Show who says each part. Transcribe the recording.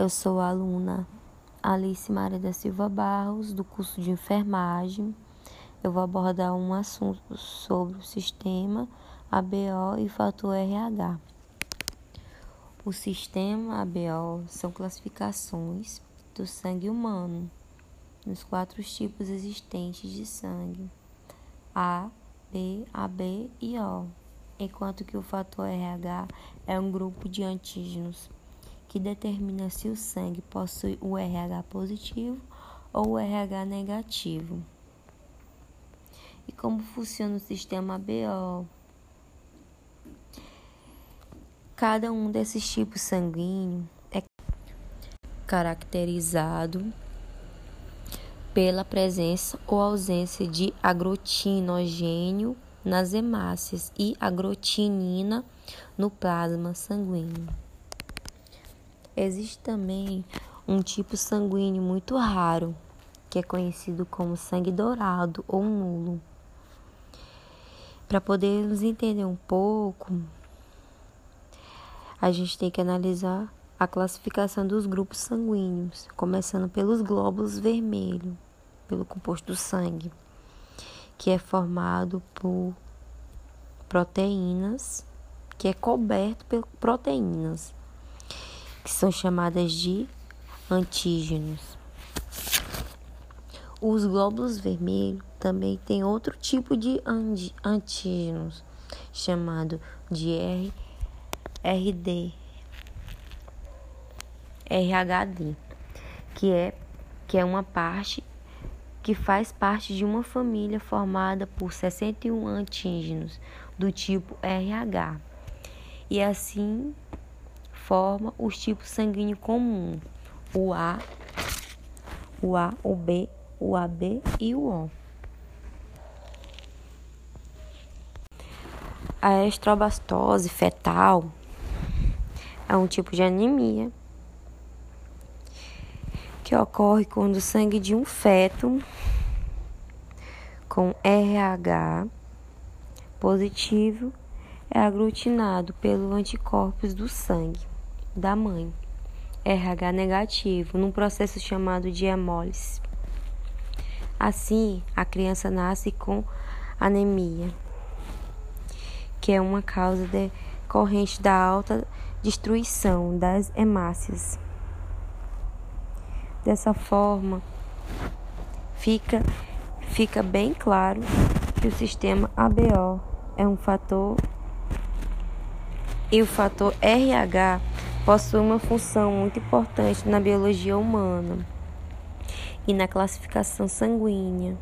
Speaker 1: Eu sou a aluna Alice Maria da Silva Barros, do curso de enfermagem. Eu vou abordar um assunto sobre o sistema ABO e fator RH. O sistema ABO são classificações do sangue humano nos quatro tipos existentes de sangue: A, B, AB e O, enquanto que o fator RH é um grupo de antígenos que determina se o sangue possui o RH positivo ou o RH negativo. E como funciona o sistema BO? Cada um desses tipos sanguíneos é caracterizado pela presença ou ausência de agrotinogênio nas hemácias e agrotinina no plasma sanguíneo. Existe também um tipo sanguíneo muito raro, que é conhecido como sangue dourado ou nulo. Para podermos entender um pouco, a gente tem que analisar a classificação dos grupos sanguíneos, começando pelos glóbulos vermelhos, pelo composto do sangue, que é formado por proteínas, que é coberto por proteínas que são chamadas de antígenos. Os glóbulos vermelhos também têm outro tipo de antígenos, chamado de R, RD, RHD, que é, que é uma parte que faz parte de uma família formada por 61 antígenos do tipo RH. E assim forma os tipos sanguíneos comuns, o A, o A, o B, o AB e o O. A estrobastose fetal é um tipo de anemia que ocorre quando o sangue de um feto com RH positivo é aglutinado pelo anticorpos do sangue da mãe, RH negativo, num processo chamado de hemólise. Assim, a criança nasce com anemia, que é uma causa decorrente da alta destruição das hemácias. Dessa forma, fica, fica bem claro que o sistema ABO é um fator e o fator RH possui uma função muito importante na biologia humana e na classificação sanguínea.